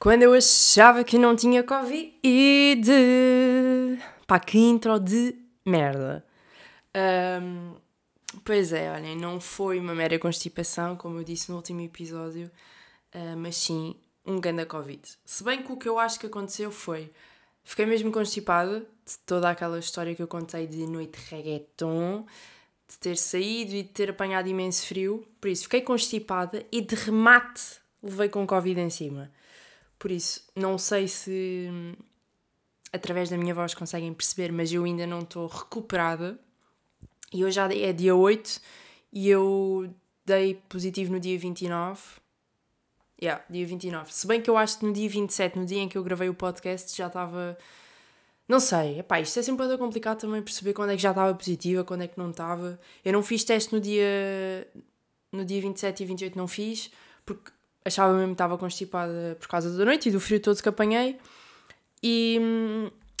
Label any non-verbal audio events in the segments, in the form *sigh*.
Quando eu achava que não tinha Covid. Pá, que intro de merda. Um, pois é, olhem, não foi uma mera constipação, como eu disse no último episódio, uh, mas sim um ganda Covid. Se bem que o que eu acho que aconteceu foi. Fiquei mesmo constipada de toda aquela história que eu contei de noite reggaeton, de ter saído e de ter apanhado imenso frio. Por isso, fiquei constipada e de remate levei com Covid em cima. Por isso, não sei se hum, através da minha voz conseguem perceber, mas eu ainda não estou recuperada. E hoje já é dia 8 e eu dei positivo no dia 29. Yeah, dia 29. Se bem que eu acho que no dia 27, no dia em que eu gravei o podcast, já estava. Não sei, epá, isto é sempre muito complicado também perceber quando é que já estava positiva, quando é que não estava. Eu não fiz teste no dia. No dia 27 e 28 não fiz, porque achava mesmo que estava constipada por causa da noite e do frio todo que apanhei. E,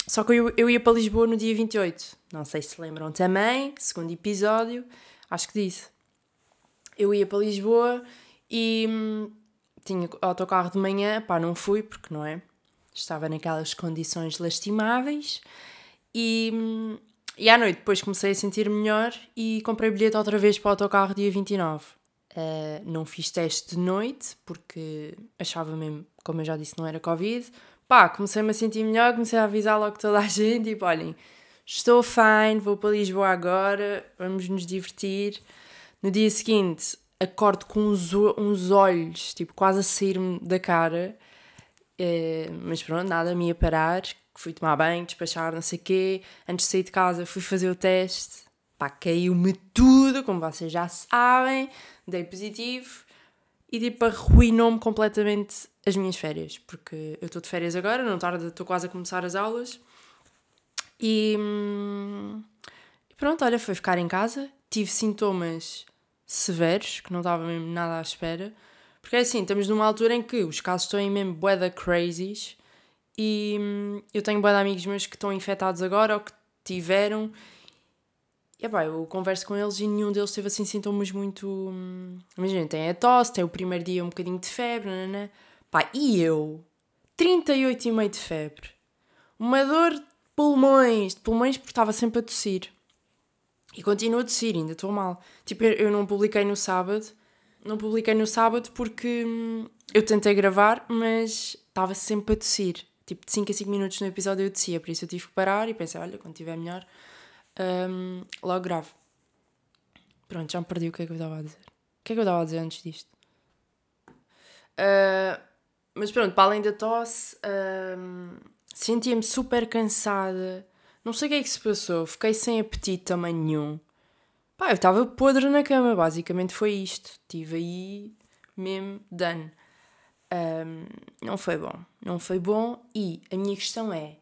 só que eu, eu ia para Lisboa no dia 28. Não sei se lembram também, segundo episódio, acho que disse. Eu ia para Lisboa e tinha autocarro de manhã, pá, não fui porque não é? Estava naquelas condições lastimáveis e, e à noite depois comecei a sentir melhor e comprei bilhete outra vez para o autocarro dia 29. Uh, não fiz teste de noite porque achava mesmo, como eu já disse, não era Covid. Pá, comecei-me a sentir melhor, comecei a avisar logo toda a *laughs* gente, tipo, olhem, estou fine, vou para Lisboa agora, vamos nos divertir. No dia seguinte, acordo com uns, uns olhos, tipo, quase a sair-me da cara. Uh, mas pronto, nada me ia parar. Fui tomar banho, despachar, não sei o quê. Antes de sair de casa, fui fazer o teste. Pá, caiu-me tudo, como vocês já sabem dei positivo e tipo arruinou-me completamente as minhas férias, porque eu estou de férias agora, não tarde, estou quase a começar as aulas e, hum, pronto, olha, foi ficar em casa, tive sintomas severos, que não estava mesmo nada à espera, porque é assim, estamos numa altura em que os casos estão em mesmo bué crazies e hum, eu tenho bué de amigos meus que estão infectados agora ou que tiveram e epá, eu converso com eles e nenhum deles teve assim sintomas muito. Hum, imagina, tem a tosse, tem o primeiro dia um bocadinho de febre, né? Pá, e eu? 38,5 de febre. Uma dor de pulmões, de pulmões porque estava sempre a tossir. E continuo a tossir, ainda estou mal. Tipo, eu não publiquei no sábado. Não publiquei no sábado porque hum, eu tentei gravar, mas estava sempre a tossir. Tipo, de 5 a 5 minutos no episódio eu tossia, por isso eu tive que parar e pensei, olha, quando estiver melhor um, logo grave. Pronto, já me perdi o que é que eu estava a dizer. O que é que eu estava a dizer antes disto? Uh, mas pronto, para além da tosse, sentia-me super cansada. Não sei o que é que se passou, fiquei sem apetite também nenhum. Pá, eu estava podre na cama, basicamente foi isto. Estive aí mesmo. Um, não foi bom, não foi bom. E a minha questão é: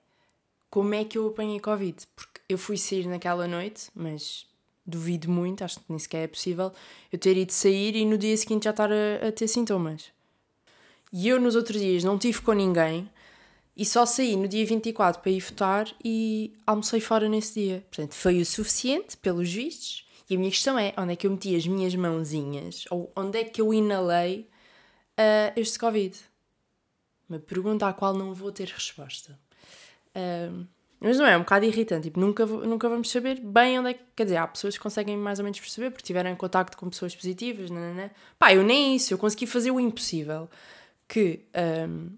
como é que eu apanhei Covid? Porque eu fui sair naquela noite, mas duvido muito, acho que nem sequer é possível eu ter ido sair e no dia seguinte já estar a, a ter sintomas. E eu nos outros dias não tive com ninguém e só saí no dia 24 para ir votar e almocei fora nesse dia. Portanto, foi o suficiente, pelos vistos. E a minha questão é: onde é que eu meti as minhas mãozinhas? Ou onde é que eu inalei uh, este Covid? Uma pergunta à qual não vou ter resposta. Uh, mas não é, é um bocado irritante, tipo, nunca, nunca vamos saber bem onde é que. Quer dizer, há pessoas que conseguem mais ou menos perceber porque tiveram contacto com pessoas positivas, né? Pá, eu nem isso, eu consegui fazer o impossível. Que um,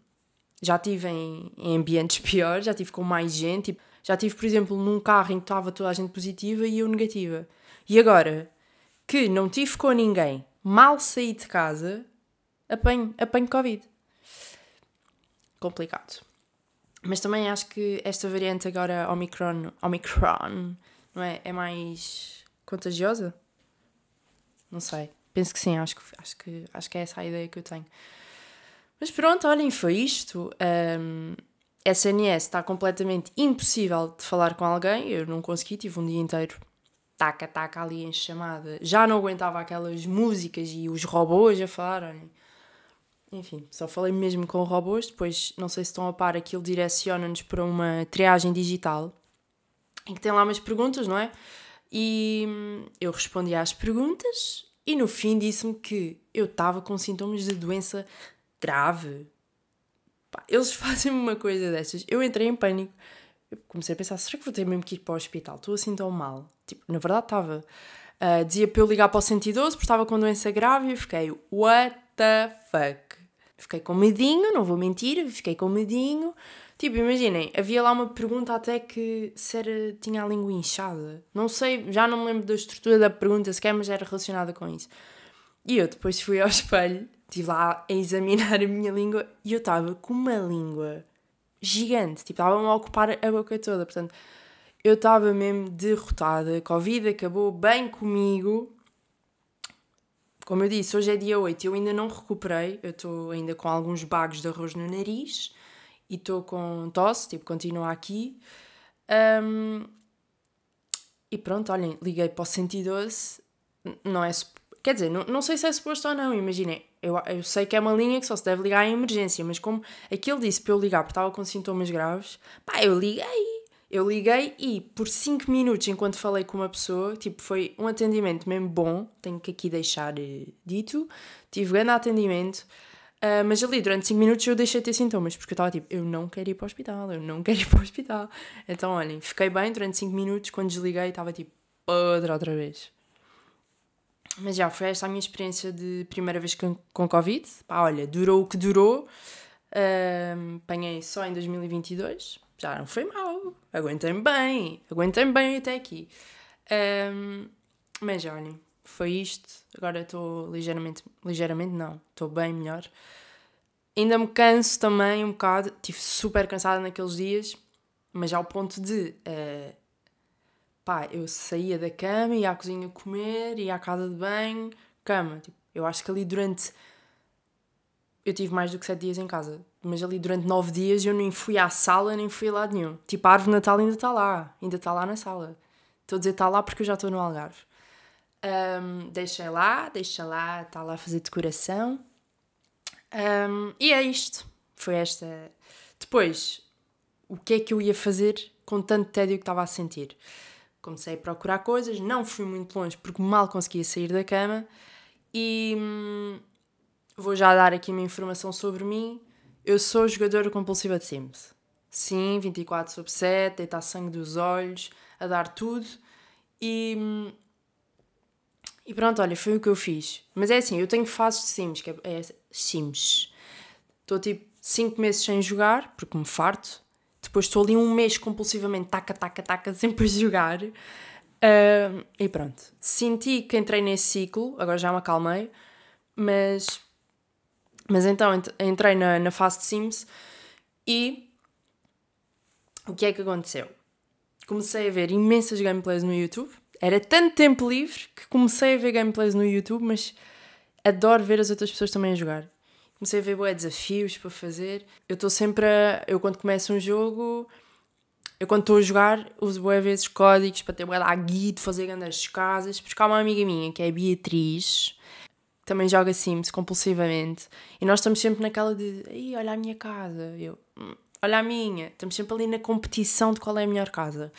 já tive em, em, ambientes *laughs* piores, já tive com mais gente, tipo, já tive, por exemplo, num carro em que estava toda a gente positiva e eu negativa. E agora que não tive com ninguém, mal saí de casa, apanho, apanho Covid. Complicado. Mas também acho que esta variante agora, Omicron, Omicron não é? É mais contagiosa? Não sei. Penso que sim, acho que, acho que, acho que é essa a ideia que eu tenho. Mas pronto, olhem, foi isto. Um, SNS está completamente impossível de falar com alguém. Eu não consegui, tive um dia inteiro taca, taca ali em chamada. Já não aguentava aquelas músicas e os robôs a falar. Olhem, enfim, só falei mesmo com robôs, depois não sei se estão a par, aquilo direciona-nos para uma triagem digital em que tem lá umas perguntas, não é? E hum, eu respondi às perguntas e no fim disse-me que eu estava com sintomas de doença grave. Pá, eles *laughs* fazem uma coisa destas. Eu entrei em pânico. Eu comecei a pensar, será que vou ter mesmo que ir para o hospital? Estou assim tão mal. Tipo, na verdade estava. Uh, dizia para eu ligar para o 112 porque estava com doença grave e eu fiquei, what the fuck? Fiquei com medinho, não vou mentir, fiquei com medinho. Tipo, imaginem, havia lá uma pergunta até que se era, tinha a língua inchada. Não sei, já não me lembro da estrutura da pergunta sequer, mas era relacionada com isso. E eu depois fui ao *laughs* espelho, estive lá a examinar a minha língua e eu estava com uma língua gigante. Tipo, estava-me a ocupar a boca toda. Portanto, eu estava mesmo derrotada. A Covid acabou bem comigo. Como eu disse, hoje é dia 8 eu ainda não recuperei. Eu estou ainda com alguns bagos de arroz no nariz e estou com tosse, tipo, continua aqui. Um, e pronto, olhem, liguei para o 112. Não é. Quer dizer, não, não sei se é suposto ou não, imaginem. Eu, eu sei que é uma linha que só se deve ligar em emergência, mas como aquilo disse para eu ligar porque estava com sintomas graves, pá, eu liguei eu liguei e por 5 minutos, enquanto falei com uma pessoa, tipo, foi um atendimento mesmo bom, tenho que aqui deixar uh, dito, tive grande atendimento, uh, mas ali durante 5 minutos eu deixei de ter sintomas, porque eu estava tipo, eu não quero ir para o hospital, eu não quero ir para o hospital. Então, olhem, fiquei bem durante 5 minutos, quando desliguei estava tipo, outra outra vez. Mas já, foi esta a minha experiência de primeira vez com, com Covid. Pá, olha, durou o que durou. Uh, apanhei só em 2022 já não foi mal, aguentei-me bem, aguentei-me bem até aqui. Um, mas olhem, foi isto. Agora estou ligeiramente, ligeiramente não, estou bem melhor. Ainda me canso também um bocado, estive super cansada naqueles dias, mas ao ponto de, uh, pá, eu saía da cama, ia à cozinha comer, ia à casa de banho, cama. Tipo, eu acho que ali durante. Eu tive mais do que sete dias em casa mas ali durante nove dias eu nem fui à sala, nem fui a lado nenhum. Tipo, a árvore Natal ainda está lá, ainda está lá na sala. Estou a dizer está lá porque eu já estou no Algarve. Um, deixei lá, deixa lá, está lá a fazer decoração. Um, e é isto. Foi esta. Depois, o que é que eu ia fazer com tanto tédio que estava a sentir? Comecei a procurar coisas, não fui muito longe porque mal conseguia sair da cama e hum, vou já dar aqui uma informação sobre mim. Eu sou jogadora compulsiva de Sims. Sim, 24 sobre 7, deitar sangue dos olhos, a dar tudo. E. E pronto, olha, foi o que eu fiz. Mas é assim, eu tenho fases de Sims, que é, é Sims. Estou tipo 5 meses sem jogar, porque me farto. Depois estou ali um mês compulsivamente, taca, taca, taca, *laughs* sempre a jogar. Uh, e pronto. Senti que entrei nesse ciclo, agora já me acalmei, mas mas então entrei na, na fase de Sims e o que é que aconteceu? Comecei a ver imensas gameplays no YouTube. Era tanto tempo livre que comecei a ver gameplays no YouTube, mas adoro ver as outras pessoas também a jogar. Comecei a ver boé desafios para fazer. Eu estou sempre a. Eu quando começo um jogo. Eu quando estou a jogar uso boé vezes códigos para ter boé lá guide, fazer grandes casas. Porque há uma amiga minha que é a Beatriz também joga Sims compulsivamente. E nós estamos sempre naquela de, Ei, olha a minha casa, eu, hum, olha a minha. Estamos sempre ali na competição de qual é a melhor casa.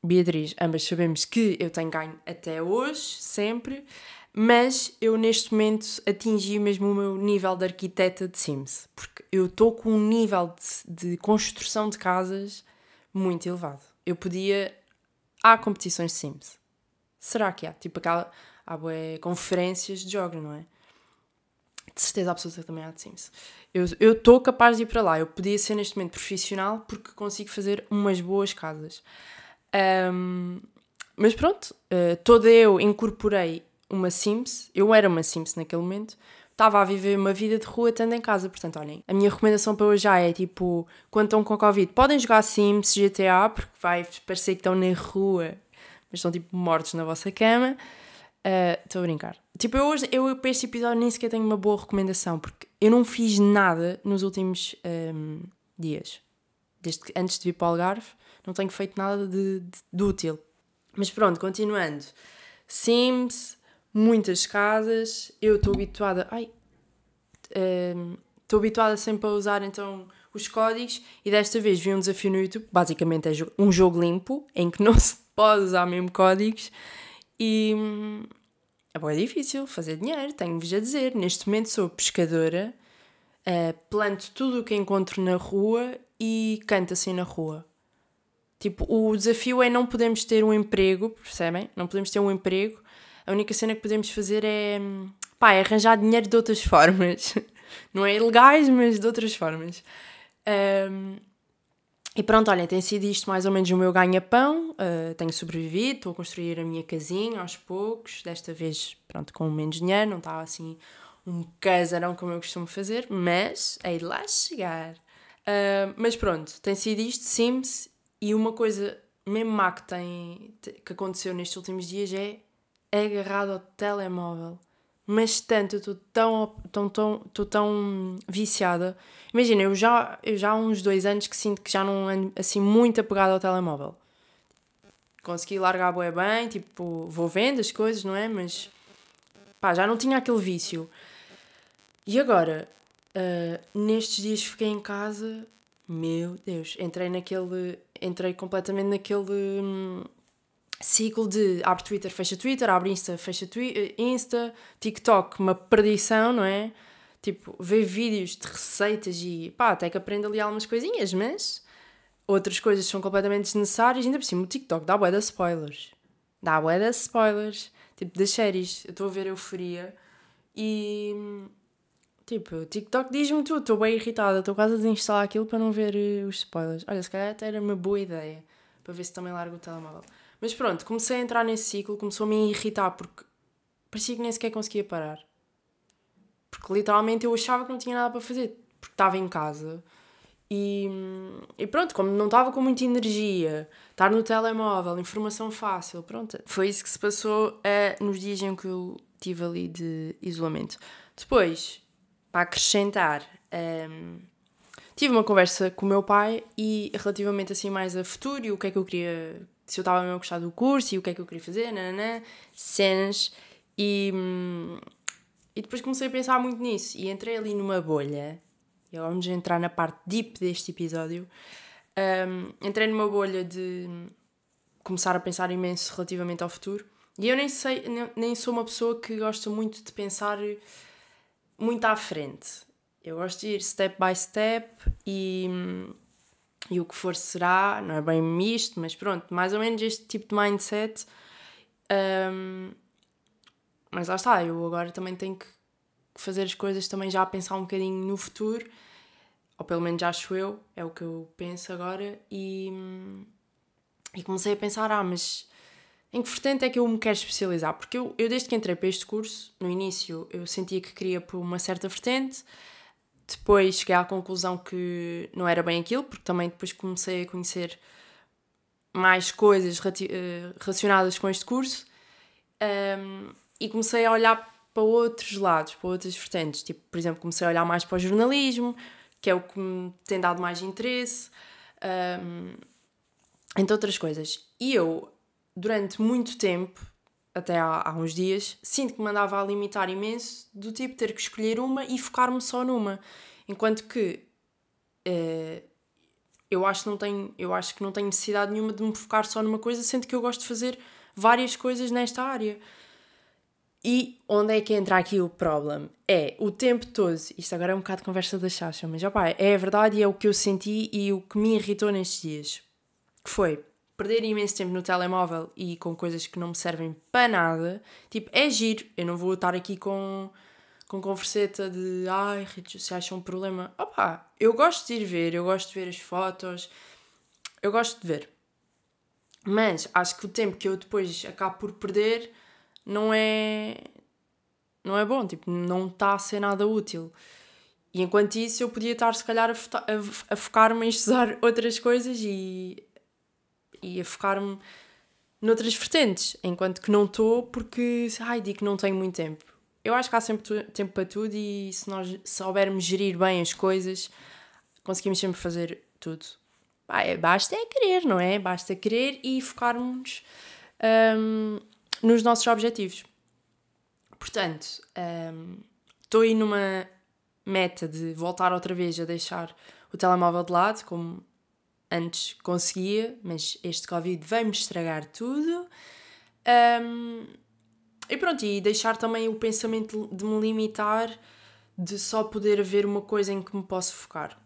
Beatriz, ambas sabemos que eu tenho ganho até hoje, sempre, mas eu neste momento atingi mesmo o meu nível de arquiteta de Sims, porque eu estou com um nível de, de construção de casas muito elevado. Eu podia. Há competições de Sims. Será que há? Tipo aquela há bué conferências de jogos, não é? De certeza absoluta também há de Sims. Eu estou capaz de ir para lá. Eu podia ser neste momento profissional porque consigo fazer umas boas casas. Um, mas pronto, uh, toda eu incorporei uma Sims. Eu era uma Sims naquele momento. Estava a viver uma vida de rua estando em casa. Portanto, olhem, a minha recomendação para hoje já é tipo, quando estão com Covid, podem jogar Sims, GTA, porque vai parecer que estão na rua, mas estão tipo mortos na vossa cama. Estou uh, a brincar. Tipo, eu hoje, eu para este episódio nem sequer tenho uma boa recomendação, porque eu não fiz nada nos últimos um, dias. Desde que, antes de vir para o Algarve, não tenho feito nada de, de, de útil. Mas pronto, continuando. Sims, muitas casas, eu estou habituada. Ai. Estou um, habituada sempre a usar então os códigos e desta vez vi um desafio no YouTube, basicamente é um jogo limpo, em que não *laughs* se pode usar mesmo códigos e é bem difícil fazer dinheiro, tenho-vos a dizer. Neste momento sou pescadora Uh, planto tudo o que encontro na rua e canto assim na rua. Tipo, o desafio é não podemos ter um emprego, percebem? Não podemos ter um emprego. A única cena que podemos fazer é, pá, é arranjar dinheiro de outras *laughs* formas. Não é ilegais, mas de outras formas. Um, e pronto, olha, tem sido isto mais ou menos o meu ganha-pão. Uh, tenho sobrevivido, estou a construir a minha casinha aos poucos. Desta vez, pronto, com menos dinheiro, não estava assim um casarão como eu costumo fazer, mas hei de lá chegar. Uh, mas pronto, tem sido isto, Sims, e uma coisa mesmo má que, tem, que aconteceu nestes últimos dias é agarrado ao telemóvel. Mas tanto, estou tão, tão, tão, tão viciada. Imagina, eu já, eu já há uns dois anos que sinto que já não ando assim muito apegada ao telemóvel. Consegui largar a boia bem, tipo, vou vendo as coisas, não é? Mas pá, já não tinha aquele vício. E agora, uh, nestes dias fiquei em casa, meu Deus, entrei naquele. Entrei completamente naquele hum, ciclo de abre Twitter, fecha Twitter, abre Insta, fecha eh, Insta, TikTok, uma perdição, não é? Tipo, ver vídeos de receitas e pá, até que aprendo ali algumas coisinhas, mas outras coisas são completamente desnecessárias. Ainda por cima, o TikTok dá bué de spoilers. Dá bué de spoilers. Tipo, das séries. Eu estou a ver Euforia e Tipo, o TikTok diz-me tudo, estou bem irritada, estou quase a desinstalar aquilo para não ver uh, os spoilers. Olha, se calhar até era uma boa ideia, para ver se também largo o telemóvel. Mas pronto, comecei a entrar nesse ciclo, começou-me a irritar porque parecia que nem sequer conseguia parar. Porque literalmente eu achava que não tinha nada para fazer, porque estava em casa. E, e pronto, como não estava com muita energia, estar no telemóvel, informação fácil, pronto. Foi isso que se passou uh, nos dias em que eu tive ali de isolamento. Depois, para acrescentar, um, tive uma conversa com o meu pai e relativamente assim mais a futuro e o que é que eu queria, se eu estava mesmo a gostar do curso e o que é que eu queria fazer, nananã, cenas. E, e depois comecei a pensar muito nisso e entrei ali numa bolha. E vamos entrar na parte deep deste episódio. Um, entrei numa bolha de começar a pensar imenso relativamente ao futuro. E eu nem sei, nem sou uma pessoa que gosta muito de pensar muito à frente. Eu gosto de ir step by step e, e o que for será, não é bem misto, mas pronto, mais ou menos este tipo de mindset. Um, mas lá está, eu agora também tenho que fazer as coisas também já a pensar um bocadinho no futuro, ou pelo menos acho eu, é o que eu penso agora, e, e comecei a pensar, ah, mas em que vertente é que eu me quero especializar? Porque eu, eu, desde que entrei para este curso, no início eu sentia que queria por uma certa vertente, depois cheguei à conclusão que não era bem aquilo, porque também depois comecei a conhecer mais coisas eh, relacionadas com este curso um, e comecei a olhar para outros lados, para outras vertentes. Tipo, por exemplo, comecei a olhar mais para o jornalismo, que é o que me tem dado mais interesse, um, entre outras coisas. E eu durante muito tempo, até há, há uns dias, sinto que me andava a limitar imenso do tipo ter que escolher uma e focar-me só numa. Enquanto que uh, eu, acho não tenho, eu acho que não tenho necessidade nenhuma de me focar só numa coisa, sendo que eu gosto de fazer várias coisas nesta área. E onde é que entra aqui o problema? É o tempo todo, isto agora é um bocado de conversa da chacha, mas opá, é a verdade e é o que eu senti e o que me irritou nestes dias. Que foi, perder imenso tempo no telemóvel e com coisas que não me servem para nada, tipo, é giro. Eu não vou estar aqui com, com converseta de ai, redes sociais são um problema. Opa, eu gosto de ir ver, eu gosto de ver as fotos, eu gosto de ver. Mas acho que o tempo que eu depois acabo por perder não é. não é bom, tipo, não está a ser nada útil. E enquanto isso, eu podia estar, se calhar, a, a, a focar-me em estudar *laughs* outras coisas e e a focar-me noutras vertentes, enquanto que não estou porque, ai, digo que não tenho muito tempo. Eu acho que há sempre tempo para tudo e se nós soubermos gerir bem as coisas, conseguimos sempre fazer tudo. é, basta é querer, não é? Basta querer e focarmos um, nos nossos objetivos. Portanto, um, estou aí numa meta de voltar outra vez a deixar o telemóvel de lado, como Antes conseguia, mas este Covid veio-me estragar tudo. Um, e pronto, e deixar também o pensamento de me limitar de só poder haver uma coisa em que me posso focar.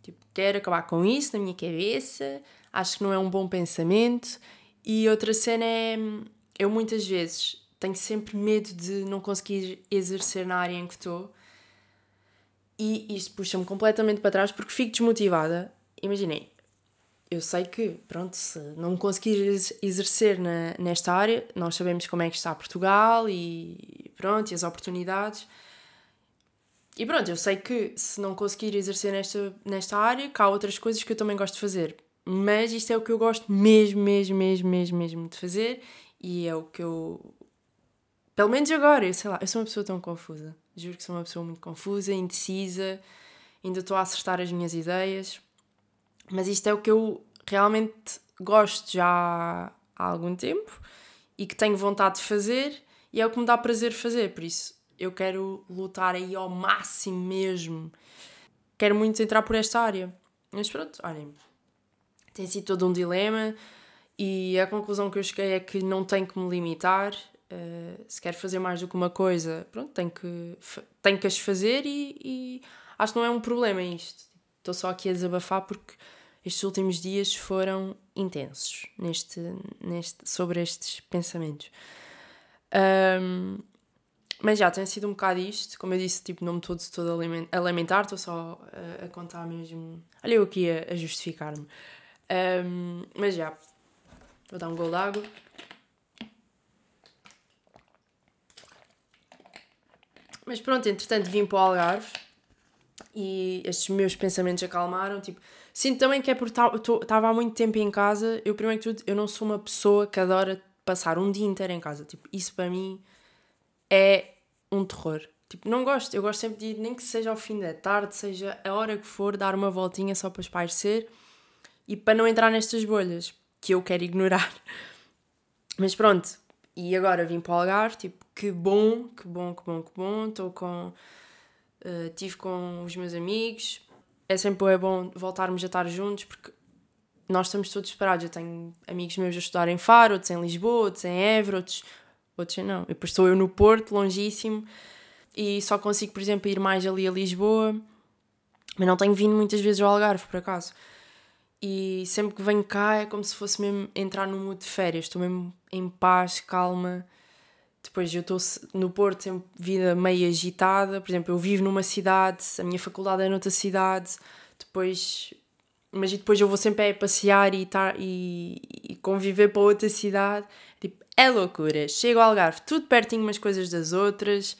Tipo, quero acabar com isso na minha cabeça, acho que não é um bom pensamento. E outra cena é, eu muitas vezes tenho sempre medo de não conseguir exercer na área em que estou. E isto puxa-me completamente para trás porque fico desmotivada. Imaginei, eu sei que, pronto, se não conseguir exercer na, nesta área, nós sabemos como é que está Portugal e pronto, e as oportunidades. E pronto, eu sei que se não conseguir exercer nesta, nesta área, cá há outras coisas que eu também gosto de fazer. Mas isto é o que eu gosto mesmo, mesmo, mesmo, mesmo, mesmo de fazer e é o que eu. Pelo menos agora, eu sei lá, eu sou uma pessoa tão confusa. Juro que sou uma pessoa muito confusa, indecisa, ainda estou a acertar as minhas ideias. Mas isto é o que eu realmente gosto já há algum tempo e que tenho vontade de fazer e é o que me dá prazer fazer. Por isso, eu quero lutar aí ao máximo mesmo. Quero muito entrar por esta área. Mas pronto, olhem, tem sido todo um dilema e a conclusão que eu cheguei é que não tenho que me limitar. Uh, se quero fazer mais do que uma coisa, pronto, tenho que, tenho que as fazer e, e acho que não é um problema isto. Estou só aqui a desabafar porque estes últimos dias foram intensos neste, neste, sobre estes pensamentos. Um, mas já, tem sido um bocado isto. Como eu disse, tipo, não me estou todo a lamentar, estou só a, a, contar mesmo. Olha, eu aqui a, a justificar-me. Um, mas já, vou dar um gol de água. Mas pronto, entretanto vim para o Algarve e estes meus pensamentos acalmaram. Tipo, sinto também que é porque estava há muito tempo em casa. Eu, primeiro que tudo, eu não sou uma pessoa que adora passar um dia inteiro em casa. Tipo, isso para mim é um terror. Tipo, não gosto. Eu gosto sempre de ir, nem que seja ao fim da tarde, seja a hora que for, dar uma voltinha só para espairecer e para não entrar nestas bolhas que eu quero ignorar. *laughs* Mas pronto, e agora vim para o Algarve, tipo, que bom, que bom, que bom, que bom. Estou com. Uh, tive com os meus amigos. É sempre bom voltarmos a estar juntos porque nós estamos todos separados. Eu tenho amigos meus a estudar em Faro, outros em Lisboa, outros em Évora, outros outros não. E depois estou eu no Porto, longíssimo, e só consigo, por exemplo, ir mais ali a Lisboa, mas não tenho vindo muitas vezes ao Algarve, por acaso. E sempre que venho cá é como se fosse mesmo entrar num mood de férias, estou mesmo em paz, calma. Depois eu estou no Porto, sempre vida meio agitada. Por exemplo, eu vivo numa cidade, a minha faculdade é noutra cidade. Depois, mas depois eu vou sempre é passear e, tar, e, e conviver para outra cidade. Tipo, é loucura. Chego ao Algarve, tudo pertinho umas coisas das outras.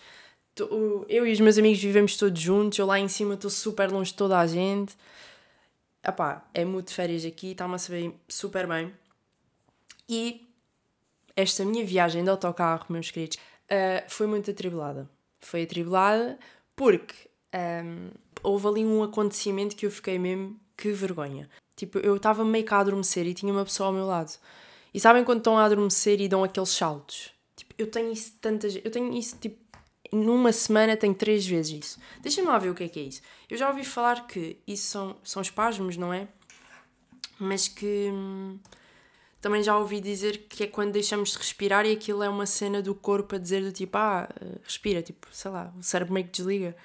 Eu e os meus amigos vivemos todos juntos. Eu lá em cima estou super longe de toda a gente. Epá, é muito férias aqui, está-me a saber super bem. E esta minha viagem de autocarro, meus queridos, uh, foi muito atribulada. Foi atribulada porque um, ehm, houve ali um acontecimento que eu fiquei mesmo que vergonha. Tipo, eu estava meio que a adormecer e tinha uma pessoa ao meu lado. E sabem quando estão a adormecer e dão aqueles saltos? Tipo, eu tenho isso tantas Eu tenho isso, tipo, numa semana tenho três vezes isso. Deixa-me lá ver o que é que é isso. Eu já ouvi falar que isso são, são espasmos, não é? Mas que hum, também já ouvi dizer que é quando deixamos de respirar e aquilo é uma cena do corpo a dizer do tipo, ah, respira, tipo, sei lá, o cérebro meio que desliga.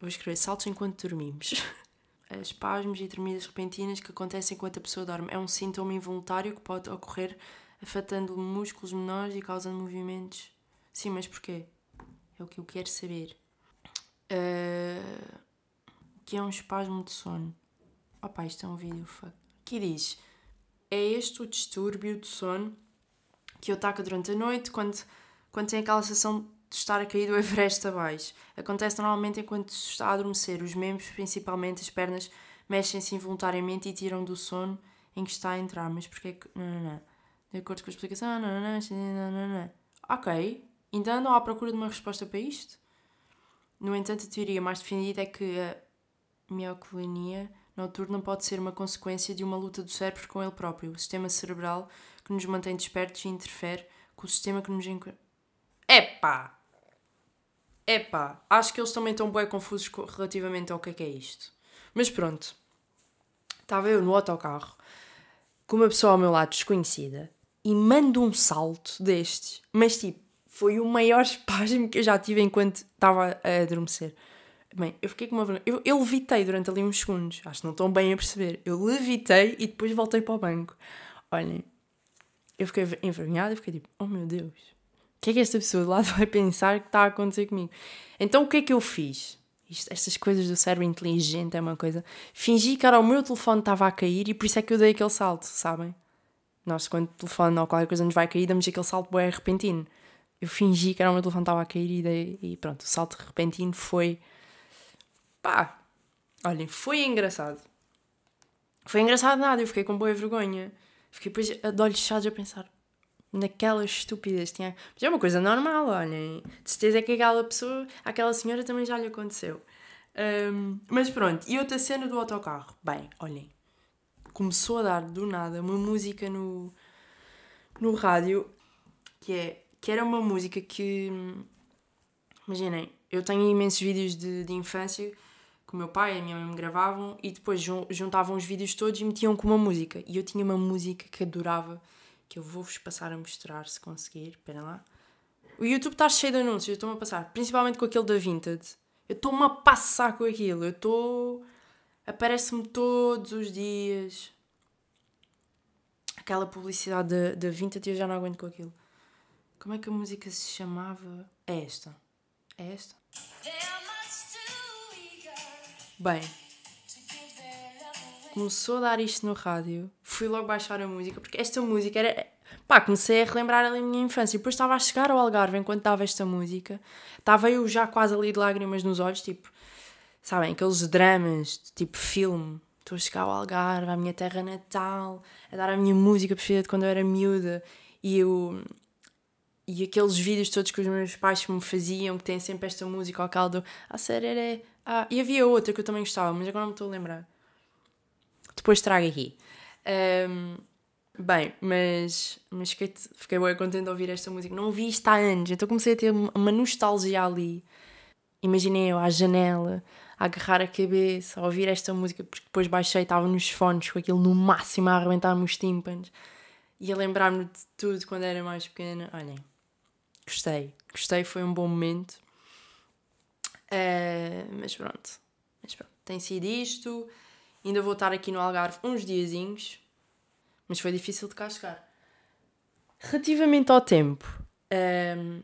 Vou escrever saltos enquanto dormimos. *laughs* espasmos e tremidas repentinas que acontecem enquanto a pessoa dorme. É um sintoma involuntário que pode ocorrer afetando músculos menores e causando movimentos. Sim, mas porquê? É o que eu quero saber. Uh, o que é um espasmo de sono? Opa, isto é um vídeo. Fuck. Aqui diz: É este o distúrbio de sono que ataca durante a noite quando, quando tem aquela sensação de estar a cair do *laughs* Everest abaixo. Acontece normalmente enquanto se está a adormecer. Os membros, principalmente as pernas, mexem-se involuntariamente e tiram do sono em que está a entrar. Mas porquê que. Não, não, não. De acordo com a explicação. Não, não, não, não, não. Ok. Ainda andam à procura de uma resposta para isto? No entanto, a teoria mais defendida é que a mioclonia noturna pode ser uma consequência de uma luta do cérebro com ele próprio, o sistema cerebral que nos mantém despertos e interfere com o sistema que nos. Epá! Epá, acho que eles também estão bem confusos relativamente ao que é que é isto. Mas pronto. Estava eu no autocarro com uma pessoa ao meu lado desconhecida e mando um salto destes, mas tipo, foi o maior *laughs* espasmo que eu já tive enquanto estava a adormecer. Bem, eu fiquei com uma vergonha. Eu, eu levitei durante ali uns segundos. Acho que não estão bem a perceber. Eu levitei e depois voltei para o banco. Olhem, eu fiquei envergonhada e fiquei tipo, oh meu Deus, o que é que esta pessoa de lado vai pensar que está a acontecer comigo? Então o que é que eu fiz? Isto, estas coisas do cérebro inteligente é uma coisa. Fingi que era o meu telefone estava a cair e por isso é que eu dei aquele salto, sabem? Nós, quando o telefone ou qualquer coisa nos vai cair, damos aquele salto bem repentino. Eu fingi que era o meu telefone estava a cair e, dei, e pronto, o salto repentino foi. Pá! Olhem, foi engraçado. Foi engraçado nada, eu fiquei com boa vergonha. Fiquei depois de olhos fechados a pensar naquelas estúpidas. Tinha... Mas é uma coisa normal, olhem. De certeza que aquela pessoa, aquela senhora também já lhe aconteceu. Um, mas pronto, e outra cena do autocarro. Bem, olhem, começou a dar do nada uma música no, no rádio que, é, que era uma música que. Imaginem, eu tenho imensos vídeos de, de infância que o meu pai e a minha mãe me gravavam e depois juntavam os vídeos todos e metiam com uma música. E eu tinha uma música que adorava que eu vou-vos passar a mostrar se conseguir. Espera lá. O YouTube está cheio de anúncios, eu estou-me a passar, principalmente com aquele da Vinted. Eu estou-me a passar com aquilo, eu estou. Aparece-me todos os dias. Aquela publicidade da Vinted e eu já não aguento com aquilo. Como é que a música se chamava? É esta. É esta? Bem, começou a dar isto no rádio, fui logo baixar a música, porque esta música era. Pá, comecei a relembrar ali a minha infância. E depois estava a chegar ao Algarve enquanto dava esta música. Estava eu já quase ali de lágrimas nos olhos, tipo. Sabem, aqueles dramas, tipo filme. Estou a chegar ao Algarve, à minha terra natal, a dar a minha música preferida de quando eu era miúda. E eu. E aqueles vídeos todos que os meus pais me faziam, que têm sempre esta música, ou aquela do. Ah, sereré. Ah, e havia outra que eu também gostava, mas agora não me estou a lembrar. Depois trago aqui. Um, bem, mas, mas fiquei, fiquei bem contente de ouvir esta música. Não ouvi isto há anos, então comecei a ter uma nostalgia ali. Imaginei eu à janela, a agarrar a cabeça, a ouvir esta música, porque depois baixei, estava nos fones com aquilo no máximo a arrebentar-me os tímpanos e a lembrar-me de tudo quando era mais pequena. Olhem, gostei, gostei, foi um bom momento. Uh, mas pronto, mas pronto, tem sido isto. Ainda vou estar aqui no Algarve uns diazinhos, mas foi difícil de cá chegar. Relativamente ao tempo, um,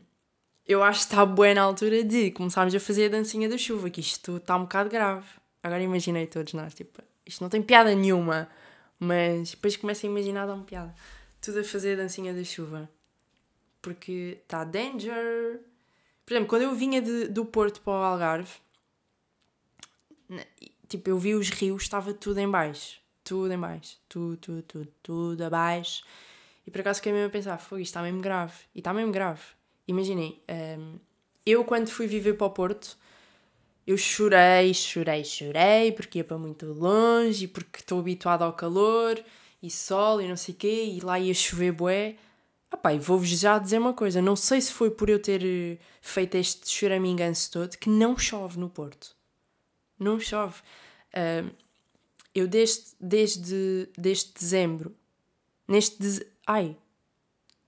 eu acho que está boa na altura de começarmos a fazer a dancinha da chuva, que isto está um bocado grave. Agora imaginei todos nós, tipo, isto não tem piada nenhuma, mas depois começo a imaginar dar uma piada. Tudo a fazer a dancinha da chuva. Porque está danger. Por exemplo, quando eu vinha de, do Porto para o Algarve, tipo, eu vi os rios, estava tudo em baixo. Tudo em baixo. Tudo, tudo, tudo, tudo abaixo. E por acaso fiquei mesmo a pensar, foi isto está mesmo grave. E está mesmo grave. Imaginei, um, eu quando fui viver para o Porto, eu chorei, chorei, chorei, porque ia para muito longe, e porque estou habituada ao calor, e sol, e não sei o quê, e lá ia chover bué. Ah e vou-vos já dizer uma coisa, não sei se foi por eu ter eh, feito este choraminganço todo, que não chove no Porto não chove. Uh, eu desde, desde, desde dezembro, neste. De... Ai,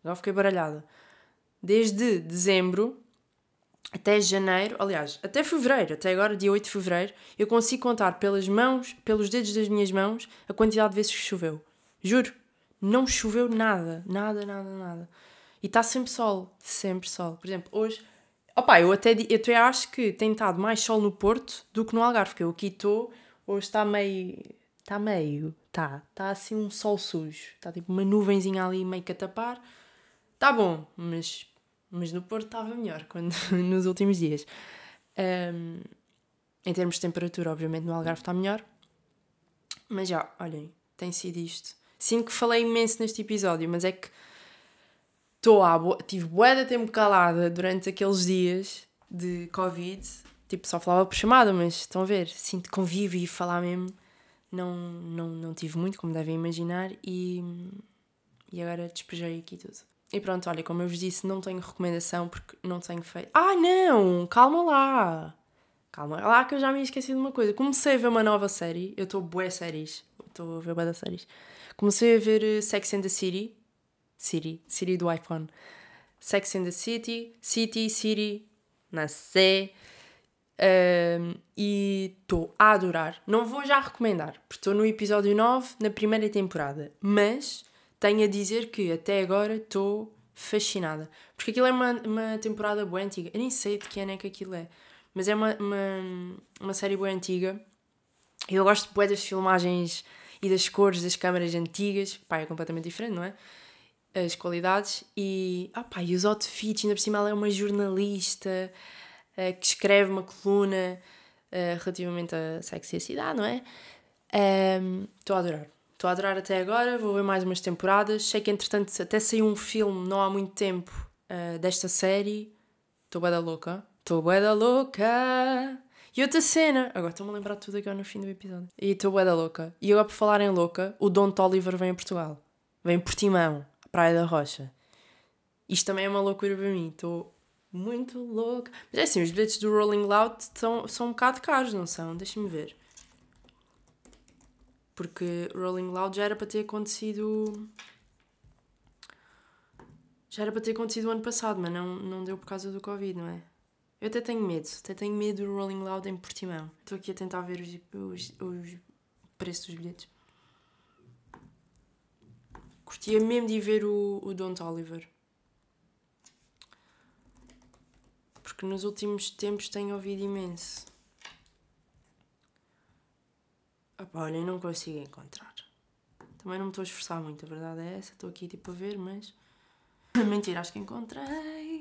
já fiquei baralhada. Desde dezembro até janeiro, aliás, até fevereiro, até agora, dia 8 de fevereiro, eu consigo contar pelas mãos, pelos dedos das minhas mãos, a quantidade de vezes que choveu. Juro, não choveu nada, nada, nada, nada. E está sempre sol, sempre sol. Por exemplo, hoje Opa, eu até, eu até acho que tem estado mais sol no Porto do que no Algarve, porque eu aqui estou, hoje está meio. Está meio. Está. Está assim um sol sujo. Está tipo uma nuvenzinha ali meio que a tapar. Está bom, mas, mas no Porto estava melhor *laughs* quando, nos últimos dias. Um, em termos de temperatura, obviamente no Algarve está melhor. Mas já, olhem, tem sido isto. Sinto que falei imenso neste episódio, mas é que estou à boa, tive bué de tempo calada durante aqueles dias de Covid, tipo, só falava por chamada, mas estão a ver, sinto convívio e falar mesmo, não, não, não tive muito, como devem imaginar, e, e agora despejei aqui tudo. E pronto, olha, como eu vos disse, não tenho recomendação porque não tenho feito. Ah, não! Calma lá! Calma lá que eu já me esqueci de uma coisa. Comecei a ver uma nova série, eu estou bué séries, estou a ver bué das séries. Comecei a ver eh, Sex and the City, Siri, Siri do iPhone. Sex in the City, City, City, na C. Um, e estou a adorar. Não vou já recomendar, porque estou no episódio 9, na primeira temporada. Mas tenho a dizer que até agora estou fascinada. Porque aquilo é uma, uma temporada boa antiga. Eu nem sei de que ano é que aquilo é. Mas é uma, uma, uma série boa antiga. Eu gosto bué das filmagens e das cores das câmaras antigas. Pá, é completamente diferente, não é? As qualidades. E, ah, pá, e os outfits. Ainda por cima ela é uma jornalista uh, que escreve uma coluna uh, relativamente à sexo e a cidade, não é? Estou um, a adorar. Estou a adorar até agora, vou ver mais umas temporadas. Sei que entretanto até saiu um filme não há muito tempo uh, desta série. Estou bué da louca. Estou bué da louca. E outra cena, agora estou-me a lembrar de tudo agora no fim do episódio. E estou bué da louca. E agora por falar em louca, o Don Oliver vem a Portugal. Vem em Portimão, Praia da Rocha. Isto também é uma loucura para mim. Estou muito louca. Mas é assim, os bilhetes do Rolling Loud são, são um bocado caros, não são? Deixa-me ver. Porque Rolling Loud já era para ter acontecido. Já era para ter acontecido o ano passado, mas não, não deu por causa do Covid, não é? Eu até tenho medo, até tenho medo do Rolling Loud em Portimão. Estou aqui a tentar ver os, os, os preços dos bilhetes. Curtia mesmo de ir ver o, o Don't Oliver. Porque nos últimos tempos tenho ouvido imenso. Opa, olha, não consigo encontrar. Também não me estou a esforçar muito, a verdade é essa. Estou aqui tipo a ver, mas. *laughs* Mentira, acho que encontrei.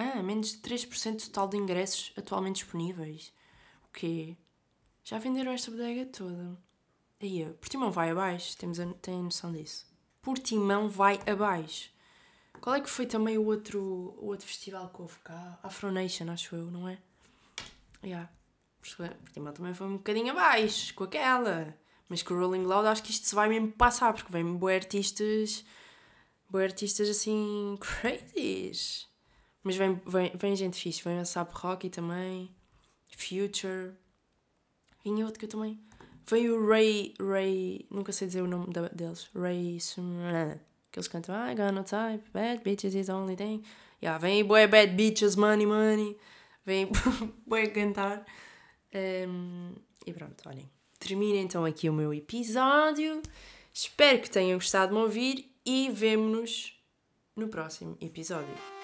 Ah, menos de 3% total de ingressos atualmente disponíveis. O quê? Já venderam esta bodega toda? Aí, Portimão vai abaixo, temos a, tem noção disso. Portimão vai abaixo. Qual é que foi também o outro, o outro festival que houve cá? Afro Nation, acho eu, não é? Yeah. Portimão também foi um bocadinho abaixo com aquela. Mas com o Rolling Loud acho que isto se vai mesmo passar, porque vem boas artistas. Boas artistas assim. *laughs* crazy. Mas vem, vem, vem gente fixe. Vem a Sap Rocky também. Future. Vinha outro que eu também. Vem o Ray. Ray. Nunca sei dizer o nome deles. Ray. Que eles cantam I got no type. Bad bitches is the only thing. Yeah, vem boy bad bitches, money, money. Vem *laughs* boy cantar. Um, e pronto, olhem. Termina então aqui o meu episódio. Espero que tenham gostado de me ouvir e vemo-nos no próximo episódio.